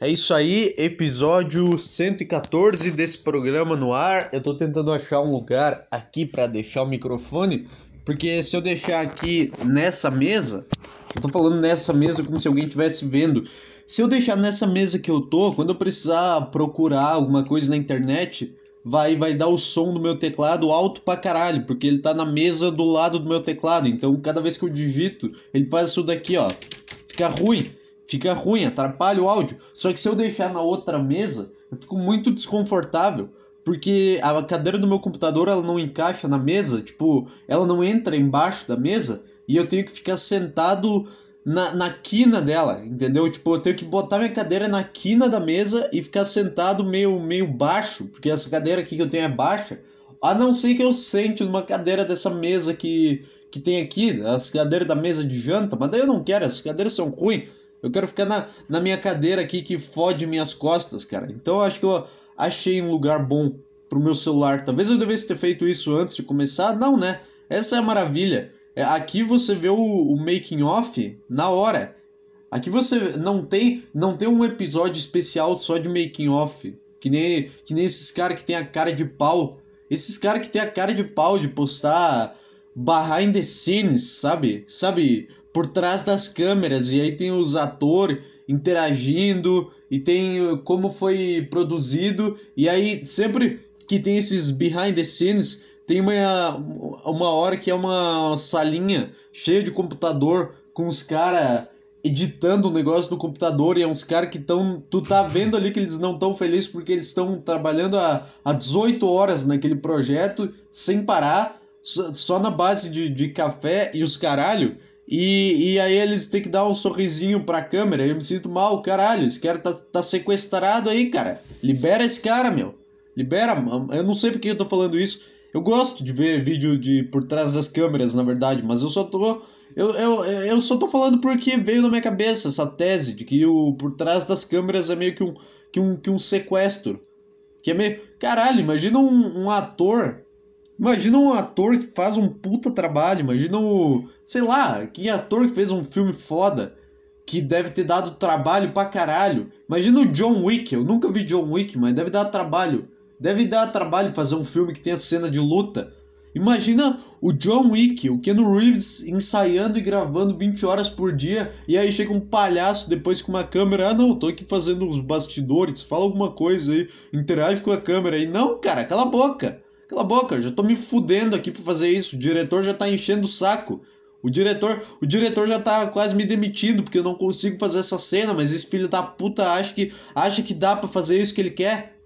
É isso aí, episódio 114 desse programa no ar. Eu tô tentando achar um lugar aqui para deixar o microfone, porque se eu deixar aqui nessa mesa, eu tô falando nessa mesa como se alguém estivesse vendo. Se eu deixar nessa mesa que eu tô, quando eu precisar procurar alguma coisa na internet, vai vai dar o som do meu teclado alto pra caralho, porque ele tá na mesa do lado do meu teclado. Então, cada vez que eu digito, ele faz isso daqui, ó. Fica ruim fica ruim, atrapalha o áudio. Só que se eu deixar na outra mesa, eu fico muito desconfortável, porque a cadeira do meu computador ela não encaixa na mesa, tipo, ela não entra embaixo da mesa e eu tenho que ficar sentado na, na quina dela, entendeu? Tipo, eu tenho que botar minha cadeira na quina da mesa e ficar sentado meio, meio baixo, porque essa cadeira aqui que eu tenho é baixa. A não ser que eu sente numa cadeira dessa mesa que, que tem aqui, as cadeiras da mesa de janta, mas daí eu não quero, as cadeiras são ruins. Eu quero ficar na, na minha cadeira aqui que fode minhas costas, cara. Então eu acho que eu achei um lugar bom pro meu celular. Talvez eu devesse ter feito isso antes de começar. Não, né? Essa é a maravilha. É, aqui você vê o, o making off na hora. Aqui você não tem não tem um episódio especial só de making off, que nem que nem esses caras que tem a cara de pau. Esses caras que tem a cara de pau de postar behind the scenes, sabe? Sabe, por trás das câmeras e aí tem os atores interagindo e tem como foi produzido e aí sempre que tem esses behind the scenes tem uma, uma hora que é uma salinha cheia de computador com os caras editando o negócio do computador e é uns caras que estão. Tu tá vendo ali que eles não estão felizes porque eles estão trabalhando há, há 18 horas naquele projeto sem parar, só, só na base de, de café e os caralho. E, e aí eles têm que dar um sorrisinho pra câmera. Eu me sinto mal, caralho. Esse cara tá, tá sequestrado aí, cara. Libera esse cara, meu. Libera. Eu não sei porque eu tô falando isso. Eu gosto de ver vídeo de por trás das câmeras, na verdade, mas eu só tô. Eu, eu, eu só tô falando porque veio na minha cabeça essa tese de que o por trás das câmeras é meio que um, que um, que um sequestro. Que é meio. Caralho, imagina um, um ator Imagina um ator que faz um puta trabalho, imagina o. Sei lá, que ator que fez um filme foda, que deve ter dado trabalho pra caralho. Imagina o John Wick, eu nunca vi John Wick, mas deve dar trabalho. Deve dar trabalho fazer um filme que tenha cena de luta. Imagina o John Wick, o Keanu Reeves ensaiando e gravando 20 horas por dia, e aí chega um palhaço depois com uma câmera, ah não, tô aqui fazendo os bastidores, fala alguma coisa aí, interage com a câmera aí. Não, cara, cala a boca. Cala a boca, já tô me fudendo aqui pra fazer isso. O diretor já tá enchendo o saco. O diretor, o diretor já tá quase me demitindo porque eu não consigo fazer essa cena, mas esse filho da puta acha que acha que dá para fazer isso que ele quer.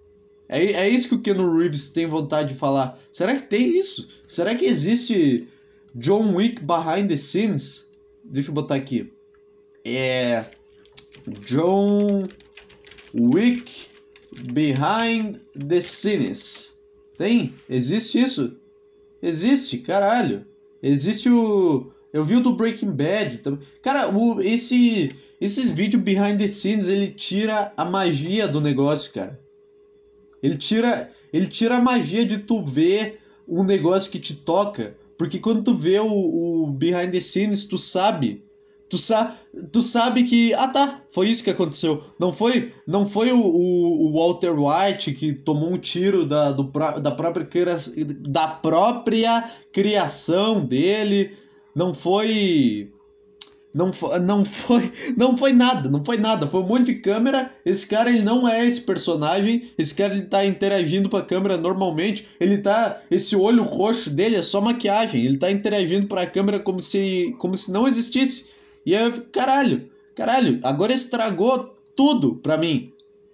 É, é isso que o Keanu Reeves tem vontade de falar. Será que tem isso? Será que existe John Wick behind the scenes? Deixa eu botar aqui. É John Wick behind the scenes. Tem? Existe isso? Existe, caralho. Existe o. Eu vi o do Breaking Bad também. Cara, o, esse, esses vídeos behind the scenes, ele tira a magia do negócio, cara. Ele tira, ele tira a magia de tu ver um negócio que te toca. Porque quando tu vê o, o behind the scenes, tu sabe Tu, sa tu sabe que. Ah tá, foi isso que aconteceu. Não foi não foi o, o, o Walter White que tomou um tiro da, do, da, própria, da própria criação dele. Não foi. Não foi, não foi, não foi nada, não foi nada. Foi um monte de câmera. Esse cara ele não é esse personagem. Esse cara ele tá interagindo com a câmera normalmente. Ele tá, esse olho roxo dele é só maquiagem. Ele tá interagindo para a câmera como se, como se não existisse. E eu, caralho, caralho, agora estragou tudo pra mim.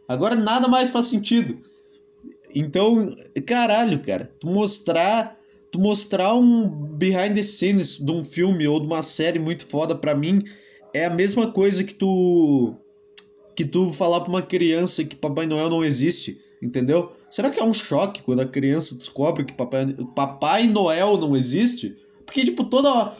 Agora nada mais faz sentido. Então, caralho, cara, tu mostrar, tu mostrar um behind the scenes de um filme ou de uma série muito foda pra mim é a mesma coisa que tu que tu falar pra uma criança que Papai Noel não existe, entendeu? Será que é um choque quando a criança descobre que Papai, Papai Noel não existe? Porque, tipo, toda.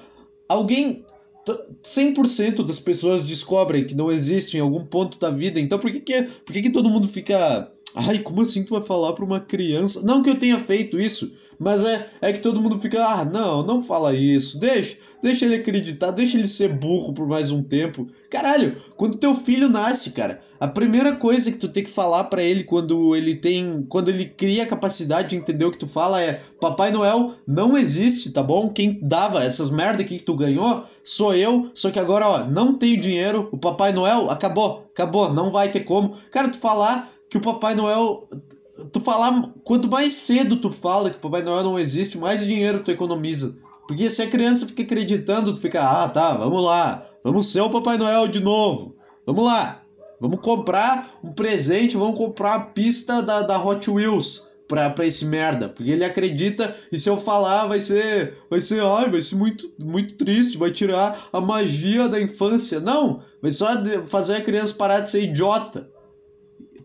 Alguém 100% das pessoas descobrem que não existe em algum ponto da vida, então por que que, por que, que todo mundo fica. Ai, como assim tu vai falar pra uma criança? Não que eu tenha feito isso, mas é, é que todo mundo fica. Ah, não, não fala isso, deixa, deixa ele acreditar, deixa ele ser burro por mais um tempo. Caralho, quando teu filho nasce, cara, a primeira coisa que tu tem que falar para ele quando ele tem, quando ele cria a capacidade de entender o que tu fala é: Papai Noel não existe, tá bom? Quem dava essas merda aqui que tu ganhou sou eu, só que agora, ó, não tenho dinheiro, o Papai Noel acabou, acabou, não vai ter como. Cara, tu falar que o Papai Noel tu falar, quanto mais cedo tu fala que o Papai Noel não existe, mais dinheiro tu economiza. Porque se a criança fica acreditando, tu fica, ah, tá, vamos lá, vamos ser o Papai Noel de novo. Vamos lá, vamos comprar um presente, vamos comprar a pista da, da Hot Wheels pra, pra esse merda. Porque ele acredita e se eu falar vai ser, vai ser, ai, vai ser muito, muito triste, vai tirar a magia da infância. Não, vai só fazer a criança parar de ser idiota.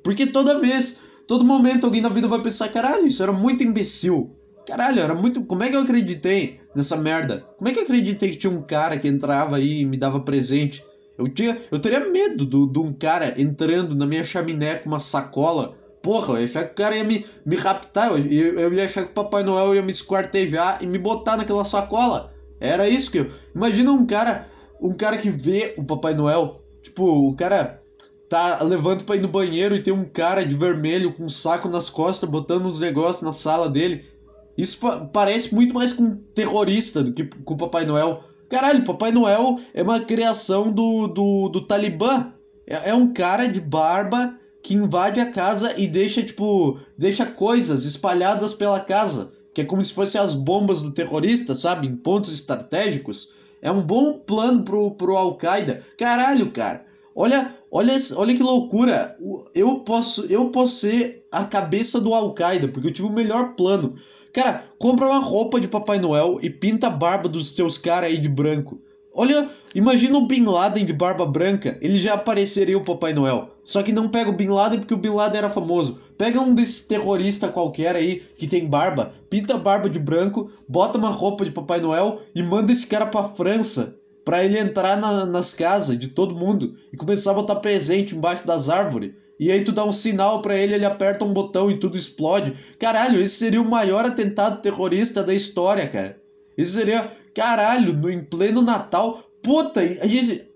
Porque toda vez Todo momento alguém na vida vai pensar, caralho, isso era muito imbecil. Caralho, era muito. Como é que eu acreditei nessa merda? Como é que eu acreditei que tinha um cara que entrava aí e me dava presente? Eu tinha. Eu teria medo de um cara entrando na minha chaminé com uma sacola. Porra, eu achar que o cara ia me, me raptar. Eu, eu ia achar que o Papai Noel ia me esquartejar e me botar naquela sacola. Era isso que eu. Imagina um cara. Um cara que vê o Papai Noel. Tipo, o cara tá levando pra ir no banheiro e tem um cara de vermelho com um saco nas costas botando uns negócios na sala dele. Isso parece muito mais com um terrorista do que com o Papai Noel. Caralho, Papai Noel é uma criação do, do, do Talibã. É, é um cara de barba que invade a casa e deixa, tipo, deixa coisas espalhadas pela casa. Que é como se fossem as bombas do terrorista, sabe? Em pontos estratégicos. É um bom plano pro, pro Al-Qaeda. Caralho, cara. Olha, olha, olha que loucura. Eu posso, eu posso ser a cabeça do Al-Qaeda, porque eu tive o melhor plano. Cara, compra uma roupa de Papai Noel e pinta a barba dos teus caras aí de branco. Olha, imagina o Bin Laden de barba branca, ele já apareceria o Papai Noel. Só que não pega o Bin Laden porque o Bin Laden era famoso. Pega um desses terroristas qualquer aí que tem barba, pinta a barba de branco, bota uma roupa de Papai Noel e manda esse cara pra França para ele entrar na, nas casas de todo mundo e começar a botar presente embaixo das árvores. E aí tu dá um sinal para ele, ele aperta um botão e tudo explode. Caralho, esse seria o maior atentado terrorista da história, cara. Isso seria, caralho, no em pleno Natal. Puta,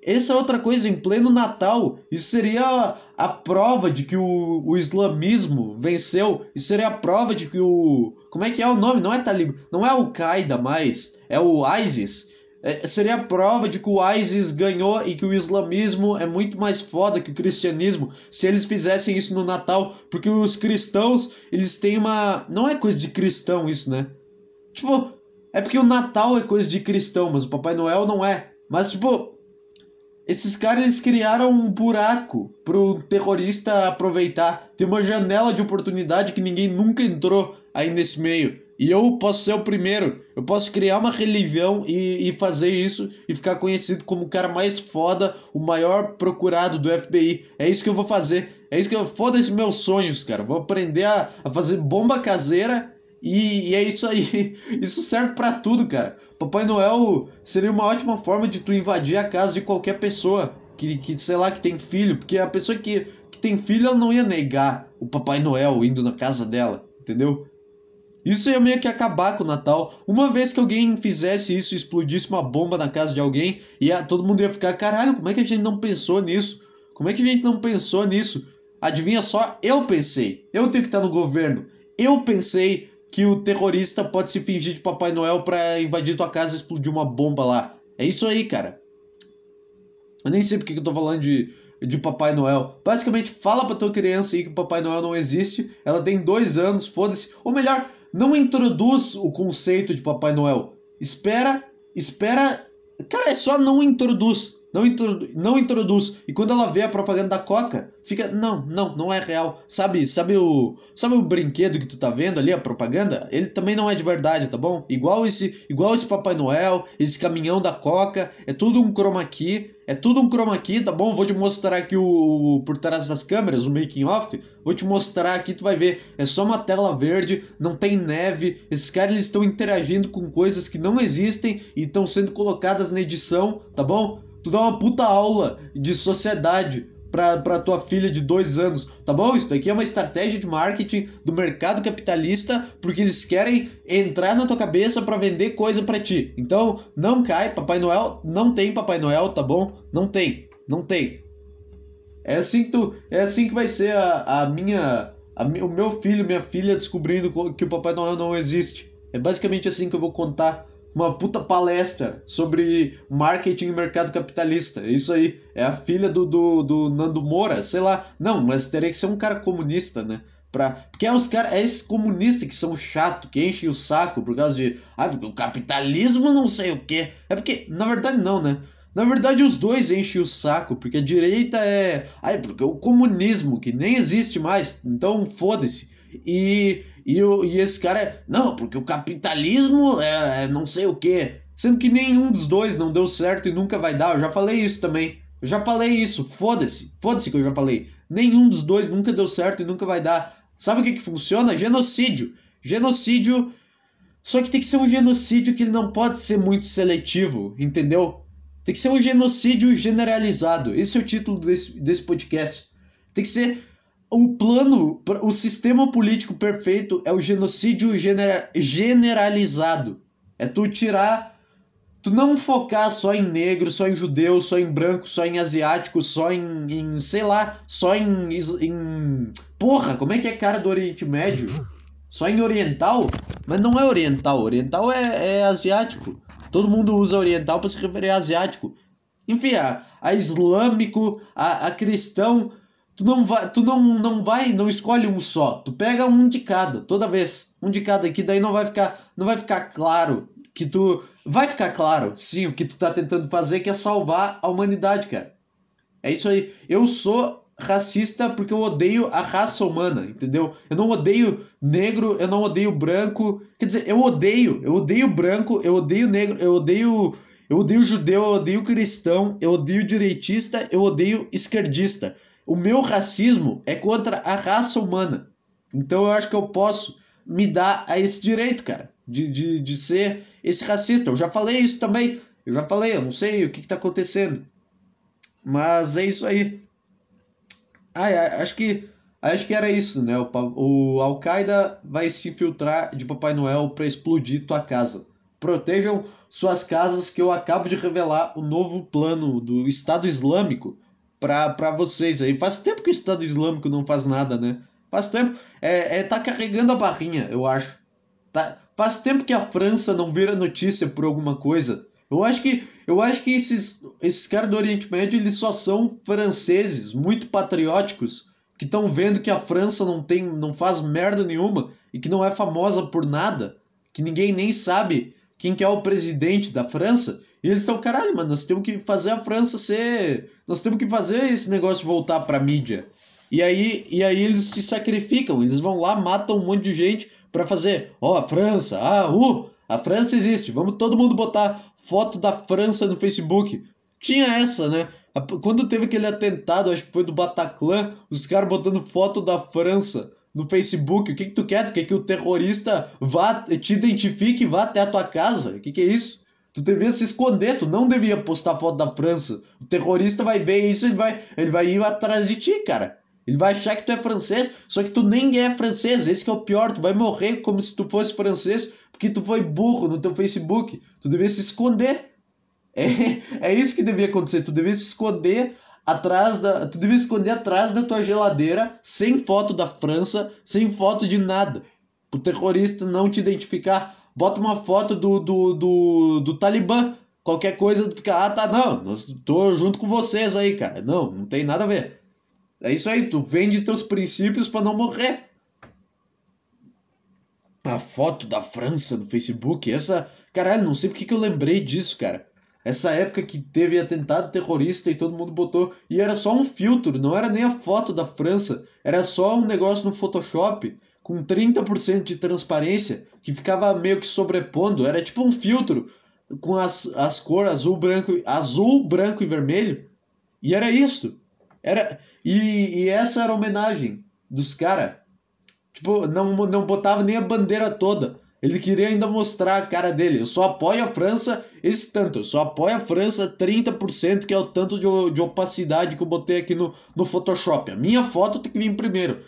essa é outra coisa, em pleno Natal, isso seria a, a prova de que o, o islamismo venceu. Isso seria a prova de que o. Como é que é o nome? Não é Talib, não é Al-Qaeda mais, é o ISIS é, seria a prova de que o ISIS ganhou e que o islamismo é muito mais foda que o cristianismo se eles fizessem isso no Natal, porque os cristãos, eles têm uma. Não é coisa de cristão isso, né? Tipo, é porque o Natal é coisa de cristão, mas o Papai Noel não é. Mas, tipo, esses caras eles criaram um buraco pro terrorista aproveitar. Tem uma janela de oportunidade que ninguém nunca entrou aí nesse meio. E eu posso ser o primeiro. Eu posso criar uma religião e, e, fazer isso e ficar conhecido como o cara mais foda, o maior procurado do FBI. É isso que eu vou fazer. É isso que eu. Foda-se meus sonhos, cara. Vou aprender a, a fazer bomba caseira e, e, é isso aí. Isso serve para tudo, cara. Papai Noel seria uma ótima forma de tu invadir a casa de qualquer pessoa que, que sei lá, que tem filho. Porque a pessoa que, que tem filho, ela não ia negar o Papai Noel indo na casa dela, entendeu? Isso ia meio que acabar com o Natal. Uma vez que alguém fizesse isso, explodisse uma bomba na casa de alguém, ia, todo mundo ia ficar, caralho, como é que a gente não pensou nisso? Como é que a gente não pensou nisso? Adivinha só, eu pensei. Eu tenho que estar no governo. Eu pensei que o terrorista pode se fingir de Papai Noel para invadir tua casa e explodir uma bomba lá. É isso aí, cara. Eu nem sei porque que eu tô falando de, de Papai Noel. Basicamente, fala pra tua criança aí que o Papai Noel não existe. Ela tem dois anos, foda-se. Ou melhor, não introduz o conceito de Papai Noel. Espera, espera. Cara, é só não introduz. Não, introdu não introduz. E quando ela vê a propaganda da Coca, fica, não, não, não é real. Sabe, sabe o, sabe o brinquedo que tu tá vendo ali, a propaganda? Ele também não é de verdade, tá bom? Igual esse, igual esse Papai Noel, esse caminhão da Coca, é tudo um chroma key, é tudo um chroma key, tá bom? Vou te mostrar aqui o, o por trás das câmeras, o making off. Vou te mostrar aqui, tu vai ver. É só uma tela verde, não tem neve. Esses caras eles estão interagindo com coisas que não existem e estão sendo colocadas na edição, tá bom? Tu dá uma puta aula de sociedade pra tua filha de dois anos, tá bom? Isso daqui é uma estratégia de marketing do mercado capitalista porque eles querem entrar na tua cabeça para vender coisa para ti. Então, não cai, Papai Noel não tem Papai Noel, tá bom? Não tem, não tem. É assim que tu, é assim que vai ser a, a minha, a, o meu filho, minha filha descobrindo que o Papai Noel não existe. É basicamente assim que eu vou contar uma puta palestra sobre marketing e mercado capitalista. Isso aí. É a filha do, do, do Nando Moura, sei lá. Não, mas teria que ser um cara comunista, né? Pra... Porque é os caras, é esses comunistas que são chato, que enchem o saco por causa de. Ah, porque o capitalismo não sei o quê. É porque, na verdade, não, né? Na verdade, os dois enchem o saco, porque a direita é. Ah, porque o comunismo, que nem existe mais, então foda-se. E, e, o, e esse cara é. Não, porque o capitalismo é, é não sei o quê. Sendo que nenhum dos dois não deu certo e nunca vai dar. Eu já falei isso também. Eu já falei isso. Foda-se. Foda-se que eu já falei. Nenhum dos dois nunca deu certo e nunca vai dar. Sabe o que, que funciona? Genocídio. Genocídio. Só que tem que ser um genocídio que ele não pode ser muito seletivo, entendeu? Tem que ser um genocídio generalizado. Esse é o título desse, desse podcast. Tem que ser o plano, o sistema político perfeito é o genocídio genera generalizado. É tu tirar. Tu não focar só em negro, só em judeu, só em branco, só em asiático, só em, em sei lá, só em, em. Porra, como é que é cara do Oriente Médio? Só em oriental? Mas não é oriental, oriental é, é asiático. Todo mundo usa oriental para se referir a asiático. Enfim, a, a islâmico, a, a cristão, tu não vai, tu não, não vai, não escolhe um só. Tu pega um de cada, toda vez, um de cada, que daí não vai ficar, não vai ficar claro que tu vai ficar claro, sim, o que tu tá tentando fazer que é salvar a humanidade, cara. É isso aí. Eu sou racista porque eu odeio a raça humana, entendeu? Eu não odeio negro, eu não odeio branco. Quer dizer, eu odeio, eu odeio branco, eu odeio negro, eu odeio. Eu odeio judeu, eu odeio cristão, eu odeio direitista, eu odeio esquerdista. O meu racismo é contra a raça humana. Então eu acho que eu posso me dar a esse direito, cara, de, de, de ser esse racista. Eu já falei isso também. Eu já falei, eu não sei o que, que tá acontecendo. Mas é isso aí. É, acho que acho que era isso, né? O, o Al-Qaeda vai se infiltrar de Papai Noel para explodir tua casa. Protejam suas casas que eu acabo de revelar o novo plano do Estado Islâmico para vocês aí. Faz tempo que o Estado Islâmico não faz nada, né? Faz tempo. É, é tá carregando a barrinha, eu acho. Tá, faz tempo que a França não vira notícia por alguma coisa. Eu acho que eu acho que esses, esses caras do Oriente Médio eles só são franceses, muito patrióticos, que estão vendo que a França não tem, não faz merda nenhuma e que não é famosa por nada, que ninguém nem sabe quem que é o presidente da França. E eles estão, caralho, mano, nós temos que fazer a França ser. Nós temos que fazer esse negócio voltar pra mídia. E aí, e aí eles se sacrificam, eles vão lá, matam um monte de gente para fazer, ó, oh, a França, ah, uh, a França existe, vamos todo mundo botar foto da França no Facebook. Tinha essa, né? Quando teve aquele atentado, acho que foi do Bataclan, os caras botando foto da França no Facebook. O que, que tu quer? Tu quer que o terrorista vá, te identifique e vá até a tua casa? O que, que é isso? Tu devia se esconder, tu não devia postar foto da França. O terrorista vai ver isso e vai, ele vai ir atrás de ti, cara. Ele vai achar que tu é francês, só que tu nem é francês. Esse é o pior, tu vai morrer como se tu fosse francês, porque tu foi burro no teu Facebook. Tu devia se esconder. É, é isso que devia acontecer. Tu devia se esconder atrás da. Tu devia esconder atrás da tua geladeira, sem foto da França, sem foto de nada. O terrorista não te identificar. Bota uma foto do, do, do, do Talibã. Qualquer coisa fica, ah, tá, não, tô junto com vocês aí, cara. Não, não tem nada a ver. É isso aí, tu vende teus princípios para não morrer a foto da França no Facebook. Essa. Caralho, não sei porque que eu lembrei disso, cara. Essa época que teve atentado terrorista e todo mundo botou. E era só um filtro, não era nem a foto da França. Era só um negócio no Photoshop com 30% de transparência que ficava meio que sobrepondo. Era tipo um filtro com as, as cores azul, branco, azul, branco e vermelho. E era isso. Era, e, e essa era a homenagem dos caras. Tipo, não, não botava nem a bandeira toda. Ele queria ainda mostrar a cara dele. Eu só apoio a França esse tanto. Eu só apoio a França 30%, que é o tanto de, de opacidade que eu botei aqui no, no Photoshop. A minha foto tem que vir primeiro.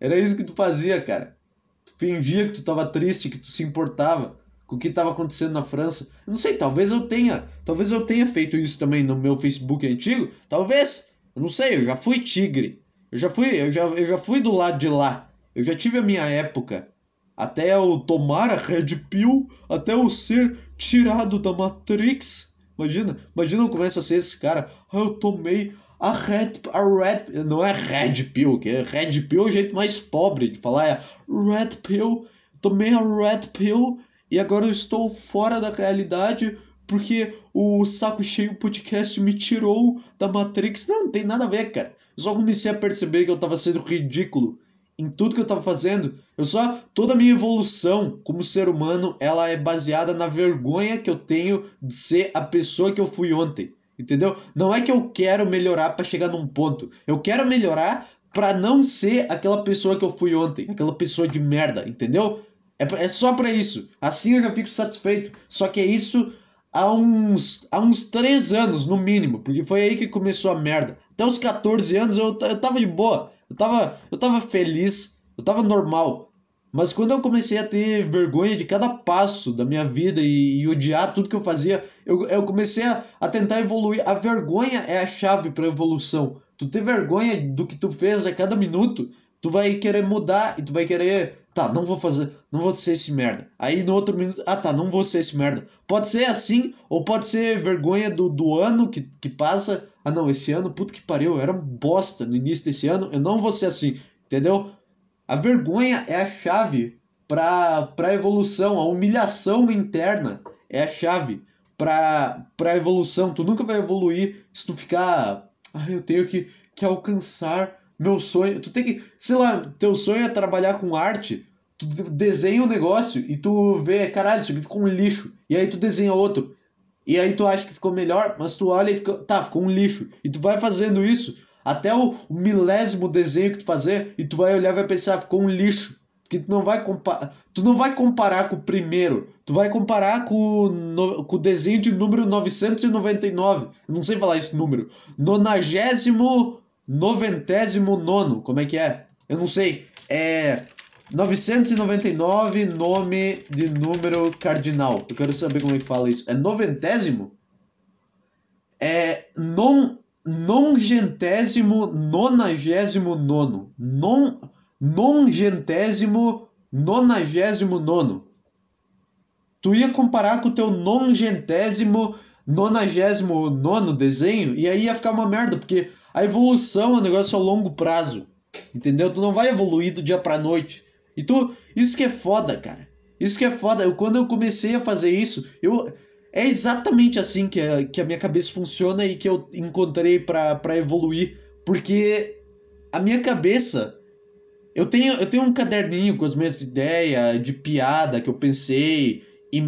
Era isso que tu fazia, cara. Tu fingia que tu tava triste, que tu se importava com o que estava acontecendo na França. Eu não sei, talvez eu tenha, talvez eu tenha feito isso também no meu Facebook antigo. Talvez. Eu não sei, eu já fui tigre. Eu já fui, eu já, eu já fui do lado de lá. Eu já tive a minha época. Até eu tomar a Red Pill, até eu ser tirado da Matrix. Imagina, imagina eu começo a ser esse cara. Ah, eu tomei a Red, a Red, não é Red Pill, que é Red Pill é o jeito mais pobre de falar, é Red Pill, tomei a Red Pill e agora eu estou fora da realidade porque o Saco Cheio Podcast me tirou da Matrix. Não, não tem nada a ver, cara. Eu só comecei a perceber que eu tava sendo ridículo em tudo que eu tava fazendo. Eu só toda a minha evolução como ser humano, ela é baseada na vergonha que eu tenho de ser a pessoa que eu fui ontem. Entendeu? Não é que eu quero melhorar para chegar num ponto. Eu quero melhorar para não ser aquela pessoa que eu fui ontem, aquela pessoa de merda, entendeu? É, é só para isso. Assim eu já fico satisfeito. Só que é isso há uns, há uns 3 anos, no mínimo, porque foi aí que começou a merda. Até os 14 anos eu, eu tava de boa, eu tava, eu tava feliz, eu tava normal. Mas quando eu comecei a ter vergonha de cada passo da minha vida e, e odiar tudo que eu fazia, eu, eu comecei a, a tentar evoluir. A vergonha é a chave para evolução. Tu ter vergonha do que tu fez a cada minuto, tu vai querer mudar e tu vai querer Tá, não vou fazer, não vou ser esse merda. Aí no outro minuto, ah tá, não vou ser esse merda. Pode ser assim, ou pode ser vergonha do, do ano que, que passa. Ah não, esse ano, puto que pariu, eu era um bosta no início desse ano, eu não vou ser assim, entendeu? A vergonha é a chave para a evolução, a humilhação interna é a chave para a evolução. Tu nunca vai evoluir se tu ficar, ah, eu tenho que, que alcançar meu sonho, tu tem que, sei lá, teu sonho é trabalhar com arte, tu desenha um negócio e tu vê, caralho, isso aqui ficou um lixo. E aí tu desenha outro. E aí tu acha que ficou melhor, mas tu olha e fica, tá, ficou um lixo. E tu vai fazendo isso até o, o milésimo desenho que tu fazer e tu vai olhar e vai pensar, ficou um lixo. Porque tu não vai comparar, tu não vai comparar com o primeiro, tu vai comparar com, no, com o desenho de número 999. Eu não sei falar esse número. Nonagésimo noventésimo nono, como é que é? Eu não sei. É 999 nome de número cardinal. Eu quero saber como é que fala isso. É noventésimo? É non, nongentésimo nonagésimo nono. Non, nongentésimo nonagésimo nono. Tu ia comparar com o teu nongentésimo nonagésimo nono desenho e aí ia ficar uma merda, porque a evolução é um negócio a longo prazo. Entendeu? Tu não vai evoluir do dia pra noite. E tu. Isso que é foda, cara. Isso que é foda. Eu, quando eu comecei a fazer isso, eu. É exatamente assim que a, que a minha cabeça funciona e que eu encontrei para evoluir. Porque a minha cabeça. Eu tenho, eu tenho um caderninho com as minhas ideias de piada que eu pensei e,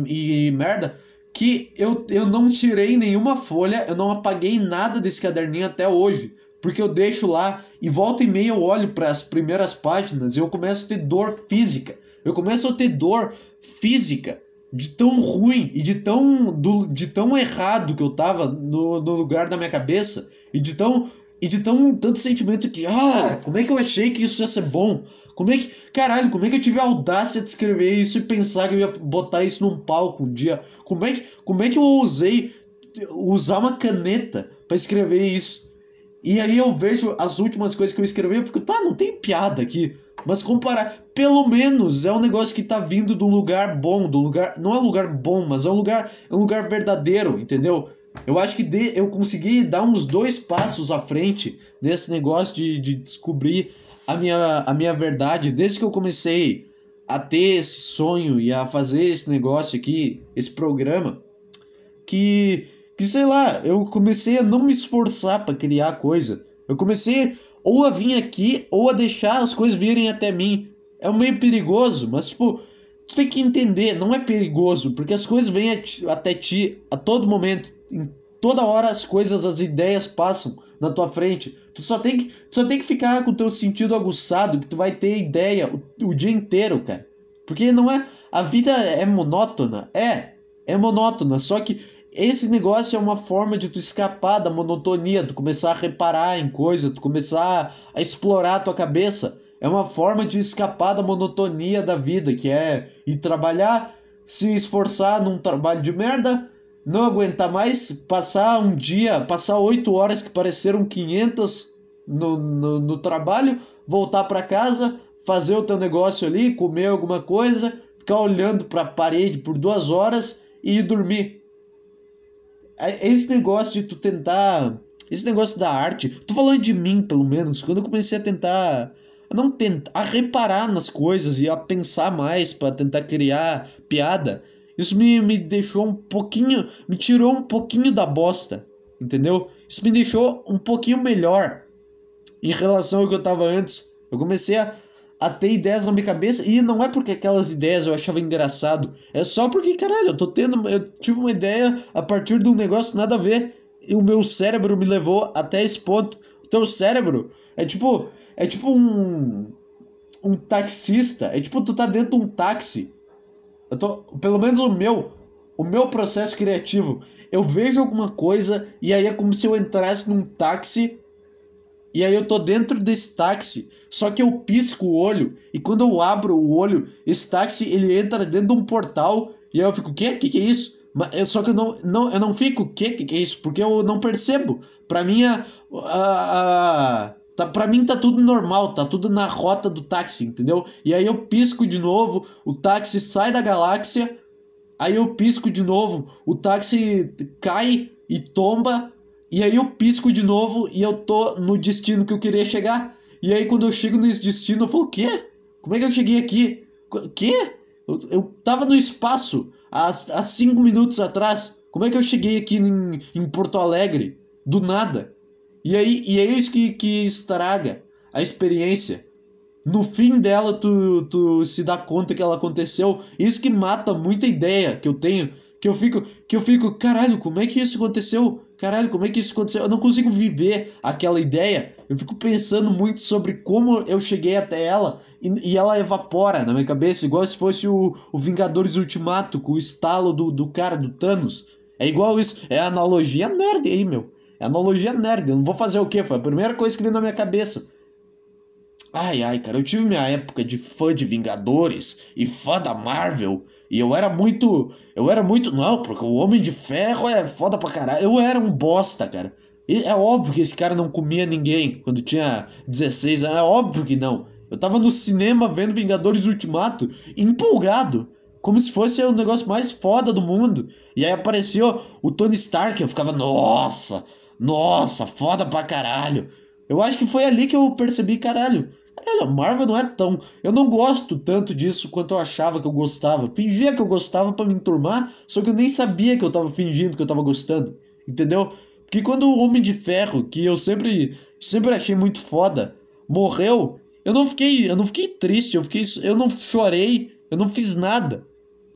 e merda que eu, eu não tirei nenhuma folha, eu não apaguei nada desse caderninho até hoje. Porque eu deixo lá e volta e meia eu olho para as primeiras páginas e eu começo a ter dor física. Eu começo a ter dor física de tão ruim e de tão, do, de tão errado que eu tava no, no lugar da minha cabeça e de tão e de tão tanto sentimento que ah, como é que eu achei que isso ia ser bom? Como é que. Caralho, como é que eu tive a audácia de escrever isso e pensar que eu ia botar isso num palco um dia? Como é que, como é que eu ousei usar uma caneta para escrever isso? E aí eu vejo as últimas coisas que eu escrevi e fico, tá, não tem piada aqui. Mas comparar, pelo menos é um negócio que tá vindo de um lugar bom, de um lugar. Não é um lugar bom, mas é um lugar, é um lugar verdadeiro, entendeu? Eu acho que de, eu consegui dar uns dois passos à frente nesse negócio de, de descobrir a minha, a minha verdade desde que eu comecei a ter esse sonho e a fazer esse negócio aqui, esse programa, que, que sei lá, eu comecei a não me esforçar para criar coisa. Eu comecei ou a vir aqui ou a deixar as coisas virem até mim. É meio perigoso, mas tipo, tu tem que entender, não é perigoso, porque as coisas vêm até ti a todo momento. Em toda hora as coisas, as ideias passam na tua frente. Tu só tem que, só tem que ficar com o teu sentido aguçado, que tu vai ter ideia o, o dia inteiro, cara. Porque não é. A vida é monótona? É, é monótona. Só que esse negócio é uma forma de tu escapar da monotonia, tu começar a reparar em coisas, tu começar a explorar a tua cabeça. É uma forma de escapar da monotonia da vida, que é ir trabalhar, se esforçar num trabalho de merda, não aguentar mais, passar um dia, passar oito horas que pareceram 500 no, no, no trabalho, voltar para casa, fazer o teu negócio ali, comer alguma coisa, ficar olhando para a parede por duas horas e ir dormir. É, esse negócio de tu tentar. Esse negócio da arte. Tô falando de mim, pelo menos. Quando eu comecei a tentar. Não tentar. A reparar nas coisas e a pensar mais para tentar criar piada. Isso me, me deixou um pouquinho. Me tirou um pouquinho da bosta. Entendeu? Isso me deixou um pouquinho melhor em relação ao que eu tava antes. Eu comecei a, a ter ideias na minha cabeça e não é porque aquelas ideias eu achava engraçado, é só porque, caralho, eu tô tendo, eu tive uma ideia a partir de um negócio nada a ver e o meu cérebro me levou até esse ponto. O teu cérebro é tipo, é tipo um um taxista, é tipo tu tá dentro de um táxi. Eu tô, pelo menos o meu, o meu processo criativo, eu vejo alguma coisa e aí é como se eu entrasse num táxi e aí eu tô dentro desse táxi, só que eu pisco o olho e quando eu abro o olho, esse táxi ele entra dentro de um portal e eu fico, o quê? O que, que é isso? Só que eu não, não, eu não fico? O que, que é isso? Porque eu não percebo. Pra mim, a, a, a, tá, pra mim tá tudo normal, tá tudo na rota do táxi, entendeu? E aí eu pisco de novo, o táxi sai da galáxia, aí eu pisco de novo, o táxi cai e tomba e aí eu pisco de novo e eu tô no destino que eu queria chegar. E aí quando eu chego nesse destino, eu falo, quê? Como é que eu cheguei aqui? Quê? Eu, eu tava no espaço há, há cinco minutos atrás. Como é que eu cheguei aqui em, em Porto Alegre? Do nada. E aí e é isso que, que estraga a experiência. No fim dela, tu, tu se dá conta que ela aconteceu. Isso que mata muita ideia que eu tenho. Que eu fico, que eu fico, caralho, como é que isso aconteceu? caralho, como é que isso aconteceu? Eu não consigo viver aquela ideia. Eu fico pensando muito sobre como eu cheguei até ela e, e ela evapora na minha cabeça, igual se fosse o, o Vingadores Ultimato, com o estalo do, do cara, do Thanos. É igual isso. É analogia nerd aí, meu. É analogia nerd. Eu não vou fazer o quê? Foi a primeira coisa que veio na minha cabeça. Ai, ai, cara, eu tive minha época de fã de Vingadores e fã da Marvel. E eu era muito. Eu era muito. Não, porque o Homem de Ferro é foda pra caralho. Eu era um bosta, cara. E é óbvio que esse cara não comia ninguém quando tinha 16 anos. É óbvio que não. Eu tava no cinema vendo Vingadores Ultimato, empolgado. Como se fosse o negócio mais foda do mundo. E aí apareceu o Tony Stark. Eu ficava, nossa, nossa, foda pra caralho. Eu acho que foi ali que eu percebi, caralho. Caralho, a Marvel não é tão. Eu não gosto tanto disso quanto eu achava que eu gostava. Fingia que eu gostava para me enturmar, só que eu nem sabia que eu tava fingindo que eu tava gostando. Entendeu? Porque quando o Homem de Ferro, que eu sempre, sempre achei muito foda, morreu, eu não fiquei, eu não fiquei triste, eu fiquei, eu não chorei, eu não fiz nada.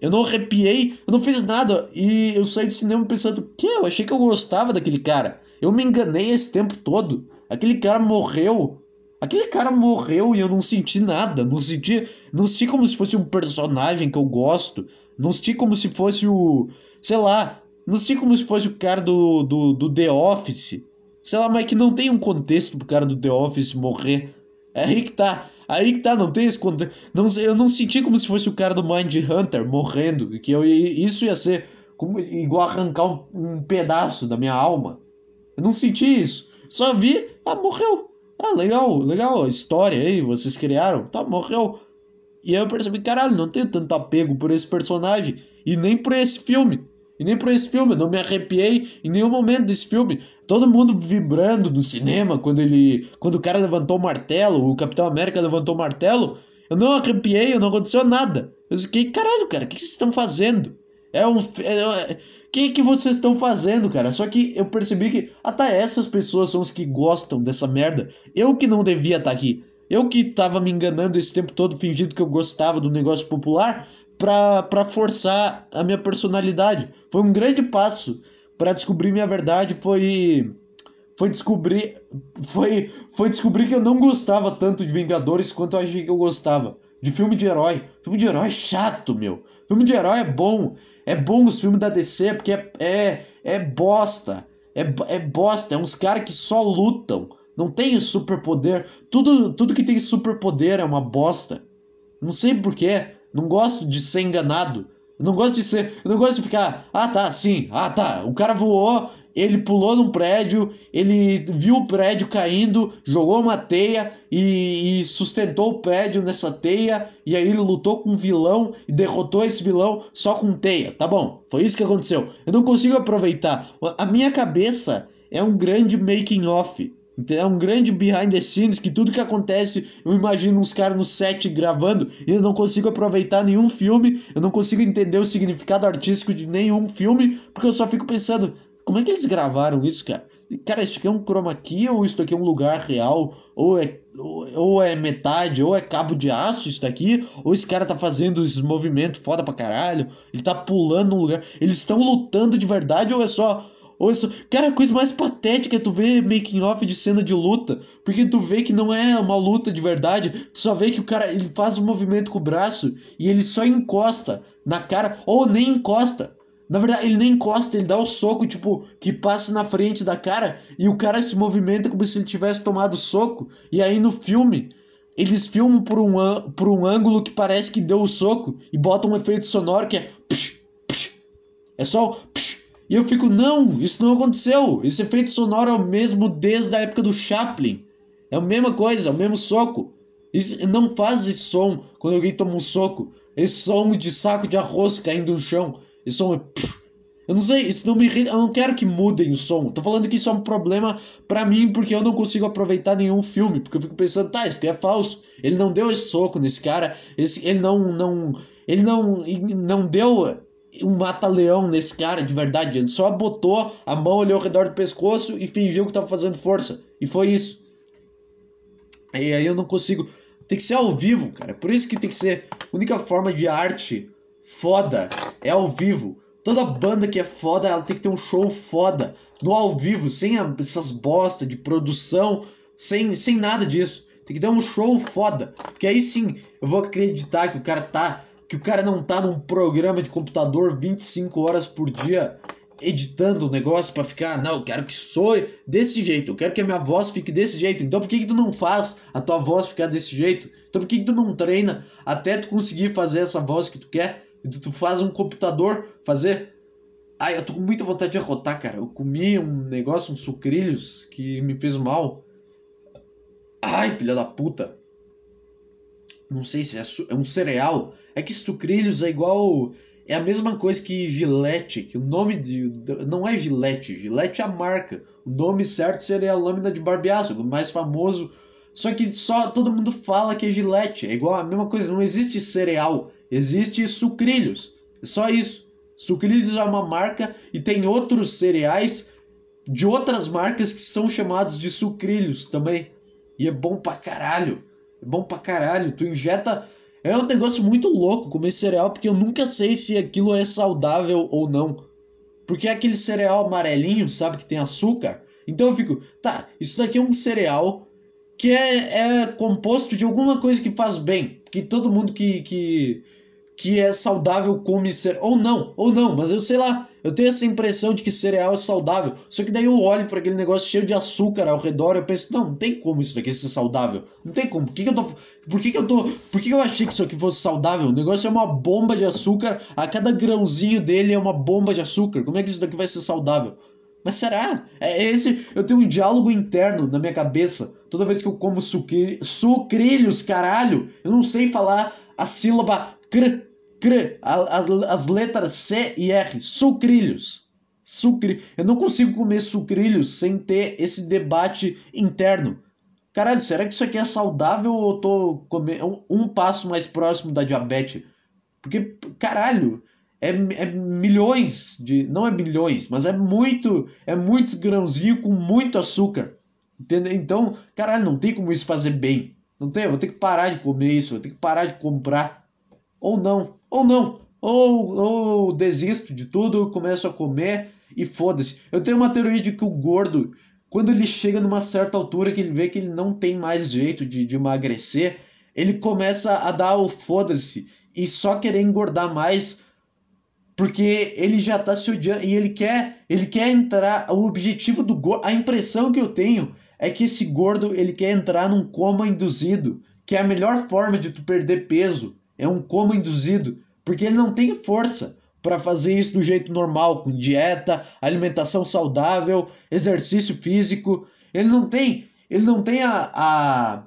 Eu não arrepiei, eu não fiz nada. E eu saí do cinema pensando, que? Eu achei que eu gostava daquele cara. Eu me enganei esse tempo todo. Aquele cara morreu Aquele cara morreu e eu não senti nada. Não senti, não senti como se fosse um personagem que eu gosto. Não senti como se fosse o. Sei lá. Não senti como se fosse o cara do, do, do The Office. Sei lá, mas que não tem um contexto pro cara do The Office morrer. É aí que tá. Aí que tá, não tem esse contexto. Não, eu não senti como se fosse o cara do Mind Hunter morrendo. Que eu, isso ia ser como, igual arrancar um, um pedaço da minha alma. Eu não senti isso. Só vi, ah, morreu. Ah, legal, legal, história aí, vocês criaram. Tá, morreu. E aí eu percebi, caralho, não tenho tanto apego por esse personagem. E nem por esse filme. E nem por esse filme. Eu não me arrepiei em nenhum momento desse filme. Todo mundo vibrando no cinema quando ele. Quando o cara levantou o martelo, o Capitão América levantou o martelo. Eu não arrepiei, não aconteceu nada. Eu fiquei, caralho, cara, o que vocês estão fazendo? É um. É, que que vocês estão fazendo, cara? Só que eu percebi que até essas pessoas são os que gostam dessa merda. Eu que não devia estar tá aqui. Eu que tava me enganando esse tempo todo, fingindo que eu gostava do negócio popular pra, forçar a minha personalidade. Foi um grande passo para descobrir minha verdade. Foi. Foi descobrir. Foi, foi descobrir que eu não gostava tanto de Vingadores quanto eu achei que eu gostava. De filme de herói. Filme de herói é chato, meu. Filme de herói é bom. É bom os filmes da DC porque é, é, é bosta. É, é bosta. É uns caras que só lutam. Não tem superpoder. Tudo, tudo que tem superpoder é uma bosta. Não sei porquê. Não gosto de ser enganado. Eu não gosto de ser. Eu não gosto de ficar. Ah, tá, sim. Ah, tá. O cara voou, ele pulou num prédio, ele viu o prédio caindo, jogou uma teia e, e, sustentou o prédio nessa teia. E aí ele lutou com um vilão e derrotou esse vilão só com teia. Tá bom, foi isso que aconteceu. Eu não consigo aproveitar. A minha cabeça é um grande making off é um grande behind the scenes que tudo que acontece, eu imagino uns caras no set gravando e eu não consigo aproveitar nenhum filme, eu não consigo entender o significado artístico de nenhum filme, porque eu só fico pensando, como é que eles gravaram isso, cara? Cara, isso aqui é um chroma key ou isso aqui é um lugar real? Ou é, ou, ou é metade, ou é cabo de aço isso daqui? Ou esse cara tá fazendo esse movimento foda pra caralho? Ele tá pulando num lugar. Eles estão lutando de verdade ou é só ou isso, cara, a coisa mais patética é tu ver making off de cena de luta, porque tu vê que não é uma luta de verdade, tu só vê que o cara ele faz um movimento com o braço e ele só encosta na cara ou nem encosta. Na verdade, ele nem encosta, ele dá o um soco, tipo, que passa na frente da cara e o cara se movimenta como se ele tivesse tomado soco. E aí no filme, eles filmam por um, por um ângulo que parece que deu o soco e botam um efeito sonoro que é. Psh, psh, é só. Psh, e eu fico, não, isso não aconteceu. Esse efeito sonoro é o mesmo desde a época do Chaplin. É a mesma coisa, é o mesmo soco. Isso, não faz esse som quando alguém toma um soco. Esse som de saco de arroz caindo no chão. Esse som é. Eu não sei, isso não me irrita. Eu não quero que mudem o som. Tô falando que isso é um problema para mim porque eu não consigo aproveitar nenhum filme. Porque eu fico pensando, tá, isso aqui é falso. Ele não deu esse soco nesse cara. Esse, ele não. não ele não, não deu um mata-leão nesse cara de verdade. Ele só botou a mão ali ao redor do pescoço e fingiu que tava fazendo força. E foi isso. E aí eu não consigo. Tem que ser ao vivo, cara. Por isso que tem que ser. A única forma de arte foda é ao vivo. Toda banda que é foda, ela tem que ter um show foda. No ao vivo, sem essas bosta de produção, sem, sem nada disso. Tem que ter um show foda. Porque aí sim eu vou acreditar que o cara tá que o cara não tá num programa de computador 25 horas por dia editando o negócio para ficar, não, eu quero que soe desse jeito, eu quero que a minha voz fique desse jeito. Então por que, que tu não faz a tua voz ficar desse jeito? Então por que, que tu não treina até tu conseguir fazer essa voz que tu quer? E tu, faz um computador fazer. Ai, eu tô com muita vontade de arrotar, cara. Eu comi um negócio, uns sucrilhos que me fez mal. Ai, filha da puta. Não sei se é, é um cereal é que sucrilhos é igual. É a mesma coisa que Gillette, que o nome de. Não é Gillette, Gillette é a marca. O nome certo seria a lâmina de barbeaço, o mais famoso. Só que só todo mundo fala que é Gillette. É igual a mesma coisa, não existe cereal, existe sucrilhos. É só isso. Sucrilhos é uma marca e tem outros cereais de outras marcas que são chamados de sucrilhos também. E é bom pra caralho. É bom pra caralho. Tu injeta é um negócio muito louco comer cereal, porque eu nunca sei se aquilo é saudável ou não. Porque é aquele cereal amarelinho, sabe, que tem açúcar. Então eu fico, tá, isso daqui é um cereal que é, é composto de alguma coisa que faz bem. Que todo mundo que, que, que é saudável come cereal. Ou não, ou não, mas eu sei lá. Eu tenho essa impressão de que cereal é saudável. Só que daí eu olho para aquele negócio cheio de açúcar ao redor e eu penso, não, não tem como isso daqui ser saudável. Não tem como. Por que, que eu tô. Por que, que eu tô. Por que, que eu achei que isso aqui fosse saudável? O negócio é uma bomba de açúcar. A cada grãozinho dele é uma bomba de açúcar. Como é que isso daqui vai ser saudável? Mas será? É esse. Eu tenho um diálogo interno na minha cabeça. Toda vez que eu como sucri, sucrilhos, caralho, eu não sei falar a sílaba cr cr, as letras C e R, sucrilhos. Sucri... Eu não consigo comer sucrilhos sem ter esse debate interno. Caralho, será que isso aqui é saudável ou eu tô comendo um, um passo mais próximo da diabetes? Porque, caralho, é, é, milhões de. Não é milhões, mas é muito. É muito grãozinho com muito açúcar. Entendeu? Então, caralho, não tem como isso fazer bem. Não tem, eu vou ter que parar de comer isso, vou ter que parar de comprar. Ou não. Ou não. Ou, ou desisto de tudo, começo a comer e foda-se. Eu tenho uma teoria de que o gordo, quando ele chega numa certa altura que ele vê que ele não tem mais jeito de, de emagrecer, ele começa a dar o foda-se e só querer engordar mais porque ele já tá se odiando e ele quer, ele quer entrar, o objetivo do gordo, a impressão que eu tenho é que esse gordo, ele quer entrar num coma induzido, que é a melhor forma de tu perder peso, é um coma induzido Porque ele não tem força para fazer isso do jeito normal, com dieta, alimentação saudável, exercício físico. Ele não tem, ele não tem a, a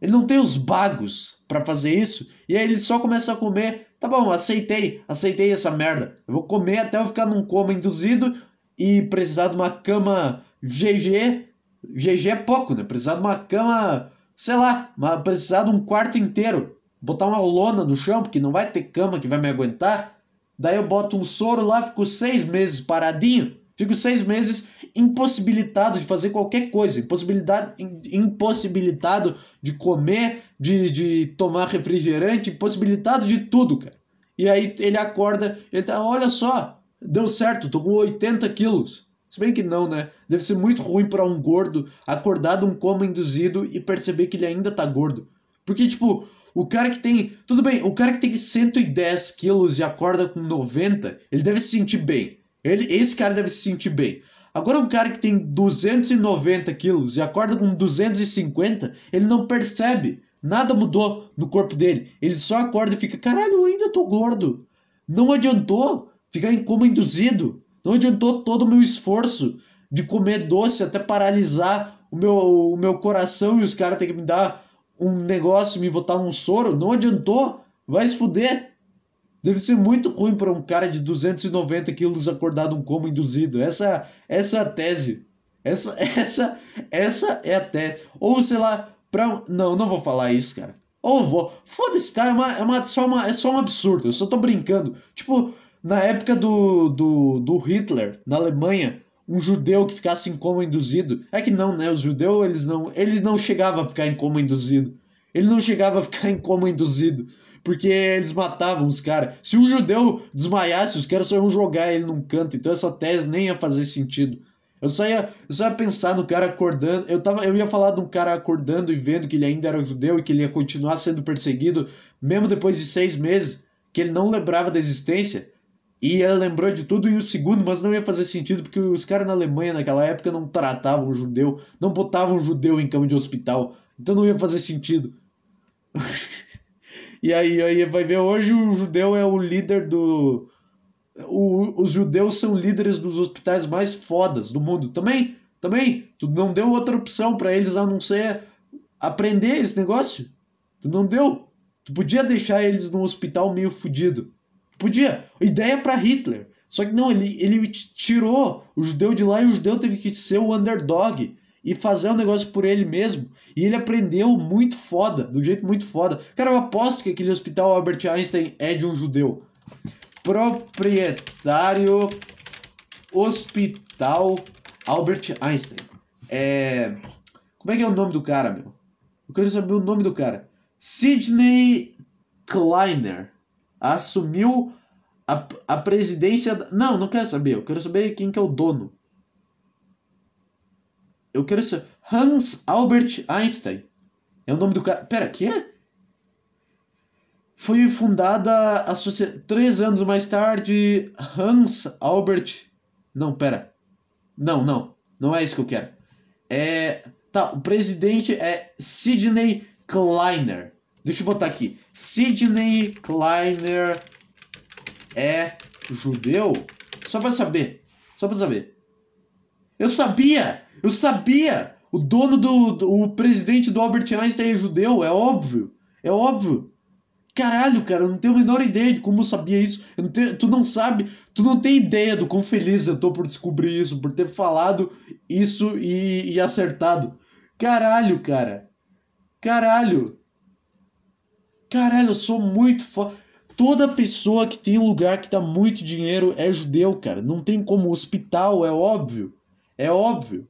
ele não tem os bagos para fazer isso. E aí ele só começa a comer. Tá bom, aceitei, aceitei essa merda. Eu vou comer até eu ficar num coma induzido e precisar de uma cama GG. GG é pouco, né? Precisar de uma cama, sei lá, precisar de um quarto inteiro. Botar uma lona no chão, porque não vai ter cama que vai me aguentar. Daí eu boto um soro lá, fico seis meses paradinho. Fico seis meses impossibilitado de fazer qualquer coisa, impossibilidade, impossibilitado de comer, de, de tomar refrigerante, impossibilitado de tudo, cara. E aí ele acorda, ele tá, olha só, deu certo, tô com 80 quilos. Se bem que não, né? Deve ser muito ruim para um gordo acordar de um coma induzido e perceber que ele ainda tá gordo. Porque, tipo, o cara que tem. Tudo bem, o cara que tem 110 quilos e acorda com 90, ele deve se sentir bem. Ele, esse cara deve se sentir bem. Agora, um cara que tem 290 quilos e acorda com 250, ele não percebe. Nada mudou no corpo dele. Ele só acorda e fica: caralho, eu ainda tô gordo. Não adiantou ficar em coma induzido. Não adiantou todo o meu esforço de comer doce até paralisar o meu, o meu coração e os caras terem que me dar um negócio, me botar um soro. Não adiantou. Vai se fuder. Deve ser muito ruim para um cara de 290 quilos acordado um coma induzido. Essa, essa é a tese. Essa, essa, essa é a tese. Ou sei lá, pra. Não, não vou falar isso, cara. Ou vou. Foda-se, tá? É, uma, é, uma, só uma, é só um absurdo. Eu só tô brincando. Tipo, na época do, do, do Hitler, na Alemanha, um judeu que ficasse em coma induzido. É que não, né? Os judeus, eles não. Eles não chegavam a ficar em coma induzido. Ele não chegava a ficar em coma induzido porque eles matavam os caras. Se um judeu desmaiasse, os caras só iam jogar ele num canto, então essa tese nem ia fazer sentido. Eu só ia, eu só ia pensar no cara acordando. Eu, tava, eu ia falar de um cara acordando e vendo que ele ainda era judeu e que ele ia continuar sendo perseguido, mesmo depois de seis meses, que ele não lembrava da existência. E ele lembrou de tudo em um segundo, mas não ia fazer sentido, porque os caras na Alemanha naquela época não tratavam o judeu, não botavam o judeu em cama de hospital. Então não ia fazer sentido. E aí, aí vai ver hoje o judeu é o líder do. O, os judeus são líderes dos hospitais mais fodas do mundo. Também, também. Tu não deu outra opção para eles a não ser aprender esse negócio. Tu não deu. Tu podia deixar eles num hospital meio fudido. Podia. Ideia para Hitler. Só que não, ele, ele tirou o judeu de lá e o judeu teve que ser o underdog e fazer o um negócio por ele mesmo. E ele aprendeu muito foda, do jeito muito foda. Cara, eu aposto que aquele hospital Albert Einstein é de um judeu. Proprietário Hospital Albert Einstein. É. Como é que é o nome do cara, meu? Eu quero saber o nome do cara. Sidney Kleiner assumiu a, a presidência. Não, não quero saber. Eu quero saber quem que é o dono. Eu quero saber. Hans Albert Einstein. É o nome do cara. Pera, que é? Foi fundada a sociedade. Três anos mais tarde, Hans Albert. Não, pera. Não, não. Não é isso que eu quero. É. Tá, o presidente é Sidney Kleiner. Deixa eu botar aqui. Sidney Kleiner é judeu? Só pra saber. Só pra saber. Eu sabia! Eu sabia! O dono do, do, O presidente do Albert Einstein é judeu, é óbvio. É óbvio. Caralho, cara, eu não tenho a menor ideia de como eu sabia isso. Eu não tenho, tu não sabe, tu não tem ideia do quão feliz eu tô por descobrir isso, por ter falado isso e, e acertado. Caralho, cara. Caralho. Caralho, eu sou muito foda. Toda pessoa que tem um lugar que dá muito dinheiro é judeu, cara. Não tem como. Hospital, é óbvio. É óbvio.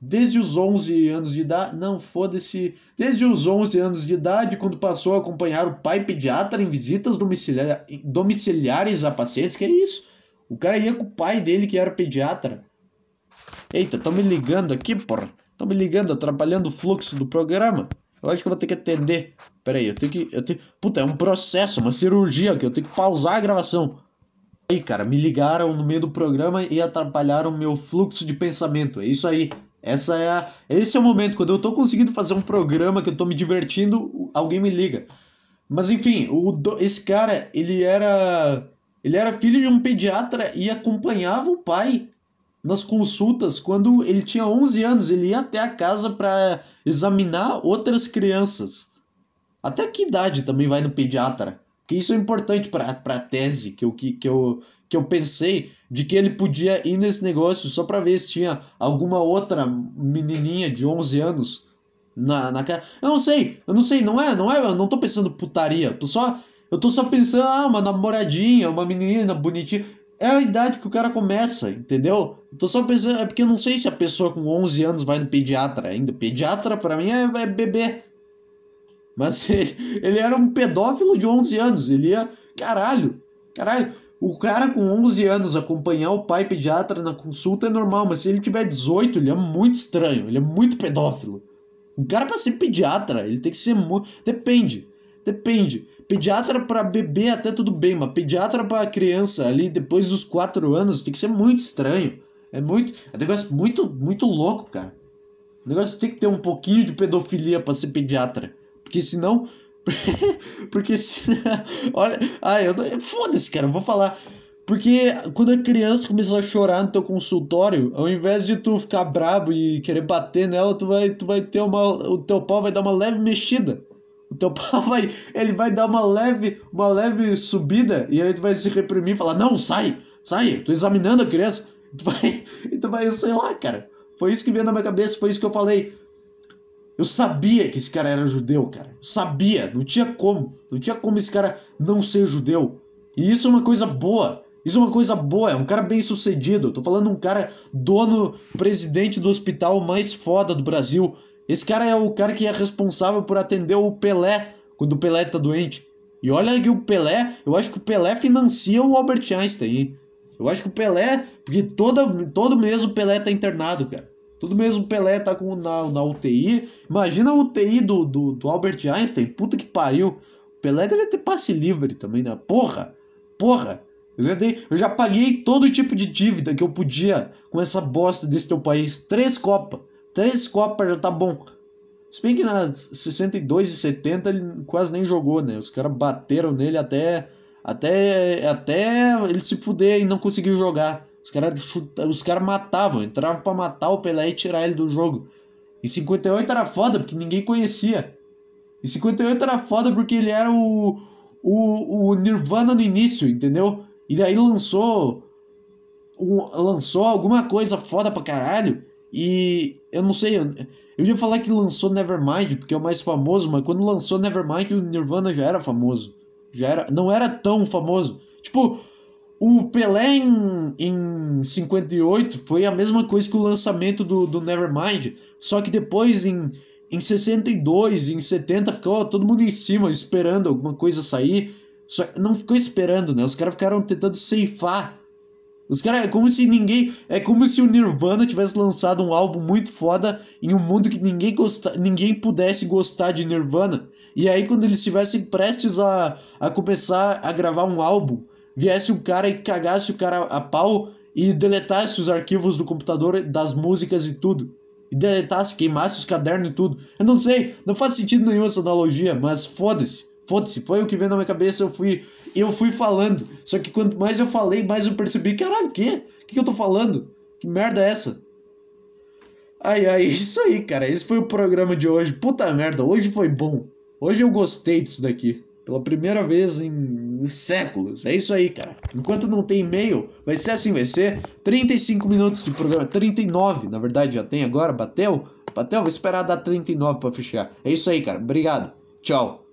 Desde os 11 anos de idade, não, foda-se. Desde os 11 anos de idade, quando passou a acompanhar o pai pediatra em visitas domiciliar, domiciliares a pacientes, que é isso? O cara ia com o pai dele que era pediatra. Eita, estão me ligando aqui, porra. Estão me ligando, atrapalhando o fluxo do programa. Eu acho que eu vou ter que atender. Pera aí, eu tenho que. Eu tenho... Puta, é um processo, uma cirurgia que eu tenho que pausar a gravação. Aí, cara, me ligaram no meio do programa e atrapalharam o meu fluxo de pensamento. É isso aí. Essa é a, esse é o momento quando eu tô conseguindo fazer um programa que eu tô me divertindo, alguém me liga. Mas enfim, o, esse cara, ele era. Ele era filho de um pediatra e acompanhava o pai nas consultas quando ele tinha 11 anos. Ele ia até a casa para examinar outras crianças. Até que idade também vai no pediatra? Porque isso é importante para a tese que eu, que, que, eu, que eu pensei de que ele podia ir nesse negócio só para ver se tinha alguma outra menininha de 11 anos na, na cara. Eu não sei, eu não sei, não é, não é, eu não tô pensando putaria, tô só, eu tô só pensando, ah, uma namoradinha, uma menina bonitinha. É a idade que o cara começa, entendeu? Eu tô só pensando, é porque eu não sei se a pessoa com 11 anos vai no pediatra ainda. Pediatra para mim é, é bebê. Mas ele, ele era um pedófilo de 11 anos, ele ia, caralho, caralho. O cara com 11 anos acompanhar o pai pediatra na consulta é normal, mas se ele tiver 18, ele é muito estranho, ele é muito pedófilo. Um cara para ser pediatra, ele tem que ser muito. Depende. Depende. Pediatra para bebê até tudo bem, mas pediatra para criança ali depois dos 4 anos tem que ser muito estranho. É muito. É um negócio muito, muito louco, cara. O negócio tem que ter um pouquinho de pedofilia para ser pediatra. Porque senão. Porque se. Olha. Ai, eu. Foda-se, cara, eu vou falar. Porque quando a criança começar a chorar no teu consultório, ao invés de tu ficar brabo e querer bater nela, tu vai, tu vai ter uma. O teu pau vai dar uma leve mexida. O teu pau vai. Ele vai dar uma leve, uma leve subida e aí tu vai se reprimir e falar, não, sai! Sai! Tô examinando a criança. Tu vai. Tu vai, sei lá, cara. Foi isso que veio na minha cabeça, foi isso que eu falei. Eu sabia que esse cara era judeu, cara. Sabia, não tinha como. Não tinha como esse cara não ser judeu. E isso é uma coisa boa. Isso é uma coisa boa, é um cara bem sucedido. Tô falando um cara dono, presidente do hospital mais foda do Brasil. Esse cara é o cara que é responsável por atender o Pelé quando o Pelé tá doente. E olha que o Pelé, eu acho que o Pelé financia o Albert Einstein. Eu acho que o Pelé, porque toda, todo mês o Pelé tá internado, cara. Todo mês o Pelé tá com, na, na UTI. Imagina a UTI do, do, do Albert Einstein, puta que pariu. O Pelé deve ter passe livre também, né? Porra! Porra! Eu já paguei todo tipo de dívida que eu podia com essa bosta desse teu país. Três Copas. Três Copas já tá bom. Se bem que nas 62 e 70 ele quase nem jogou, né? Os caras bateram nele até, até, até ele se fuder e não conseguiu jogar. Os caras os cara matavam, entravam para matar o Pelé e tirar ele do jogo. Em 58 era foda porque ninguém conhecia. Em 58 era foda porque ele era o, o, o Nirvana no início, entendeu? E daí lançou lançou alguma coisa foda pra caralho. E eu não sei, eu, eu ia falar que lançou Nevermind, porque é o mais famoso, mas quando lançou Nevermind, o Nirvana já era famoso. Já era, não era tão famoso. Tipo, o Pelé em, em 58 foi a mesma coisa que o lançamento do, do Nevermind, só que depois em, em 62, em 70 ficou todo mundo em cima esperando alguma coisa sair. Só não ficou esperando, né? Os caras ficaram tentando ceifar. Os caras é como se ninguém, é como se o Nirvana tivesse lançado um álbum muito foda em um mundo que ninguém gosta, ninguém pudesse gostar de Nirvana. E aí quando eles estivessem prestes a, a começar a gravar um álbum, viesse um cara e cagasse o cara a pau e deletasse os arquivos do computador das músicas e tudo. E deletasse, queimasse os cadernos e tudo. Eu não sei, não faz sentido nenhum essa analogia, mas foda-se. Foda-se, foi o que veio na minha cabeça, eu fui eu fui falando. Só que quanto mais eu falei, mais eu percebi, caralho, o quê? O que eu tô falando? Que merda é essa? Ai, ai, isso aí, cara. Esse foi o programa de hoje. Puta merda, hoje foi bom. Hoje eu gostei disso daqui. Pela primeira vez em, séculos. É isso aí, cara. Enquanto não tem e-mail, vai ser assim, vai ser 35 minutos de programa. 39, na verdade, já tem agora. Bateu? Bateu? Vou esperar dar 39 para fechar. É isso aí, cara. Obrigado. Tchau.